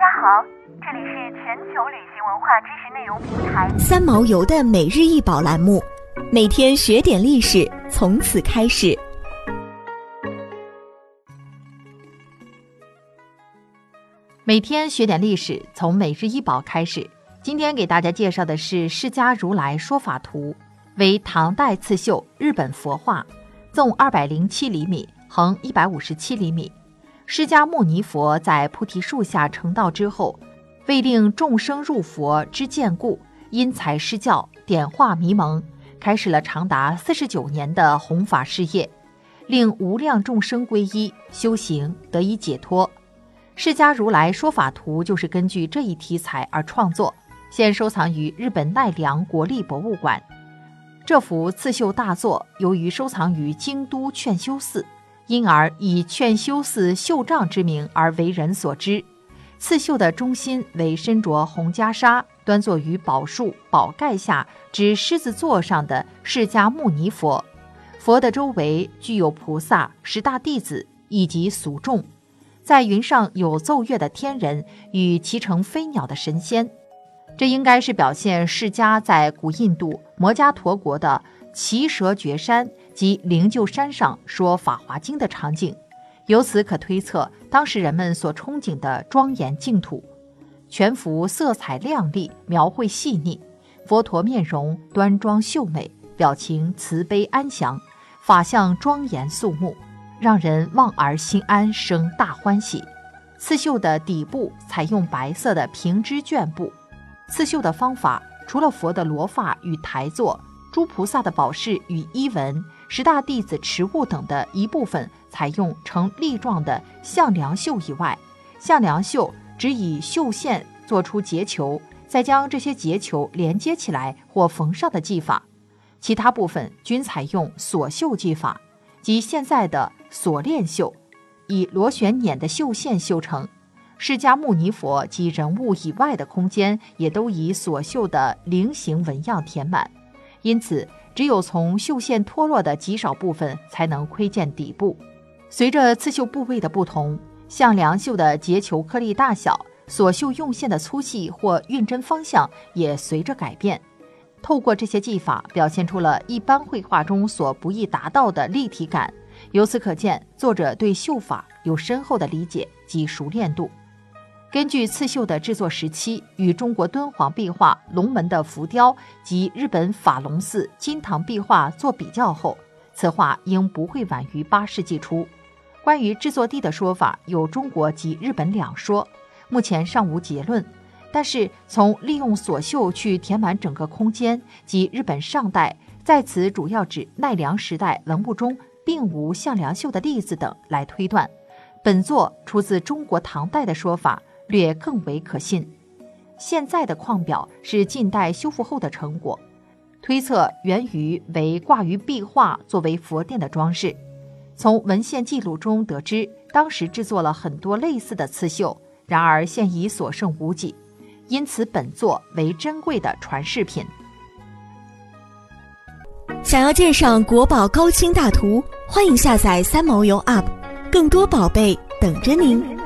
大家好，这里是全球旅行文化知识内容平台三毛游的每日一宝栏目，每天学点历史，从此开始。每天学点历史，从每日一宝开始。今天给大家介绍的是《释迦如来说法图》，为唐代刺绣日本佛画，纵二百零七厘米，横一百五十七厘米。释迦牟尼佛在菩提树下成道之后，为令众生入佛之见故，因材施教，点化迷蒙，开始了长达四十九年的弘法事业，令无量众生皈依修行，得以解脱。释迦如来说法图就是根据这一题材而创作。现收藏于日本奈良国立博物馆。这幅刺绣大作由于收藏于京都劝修寺，因而以劝修寺绣杖之名而为人所知。刺绣的中心为身着红袈裟、端坐于宝树宝盖下之狮子座上的释迦牟尼佛，佛的周围具有菩萨、十大弟子以及俗众，在云上有奏乐的天人与骑乘飞鸟的神仙。这应该是表现释迦在古印度摩伽陀国的奇蛇绝山及灵鹫山上说《法华经》的场景，由此可推测当时人们所憧憬的庄严净土。全幅色彩亮丽，描绘细腻，佛陀面容端庄秀美，表情慈悲安详，法相庄严肃穆，让人望而心安，生大欢喜。刺绣的底部采用白色的平织绢布。刺绣的方法，除了佛的罗发与台座、诸菩萨的宝饰与衣纹、十大弟子持物等的一部分采用成粒状的向梁绣以外，向梁绣只以绣线做出结球，再将这些结球连接起来或缝上的技法，其他部分均采用锁绣技法，即现在的锁链绣，以螺旋捻的绣线绣成。释迦牟尼佛及人物以外的空间，也都以所绣的菱形纹样填满，因此只有从绣线脱落的极少部分才能窥见底部。随着刺绣部位的不同，像梁绣的结球颗粒大小、所绣用线的粗细或运针方向也随着改变。透过这些技法，表现出了一般绘画中所不易达到的立体感。由此可见，作者对绣法有深厚的理解及熟练度。根据刺绣的制作时期与中国敦煌壁画龙门的浮雕及日本法隆寺金堂壁画做比较后，此画应不会晚于八世纪初。关于制作地的说法，有中国及日本两说，目前尚无结论。但是从利用锁绣去填满整个空间及日本上代在此主要指奈良时代文物中并无向良绣的例子等来推断，本作出自中国唐代的说法。略更为可信。现在的矿表是近代修复后的成果，推测源于为挂于壁画作为佛殿的装饰。从文献记录中得知，当时制作了很多类似的刺绣，然而现已所剩无几，因此本作为珍贵的传世品。想要鉴赏国宝高清大图，欢迎下载三毛游 App，更多宝贝等着您。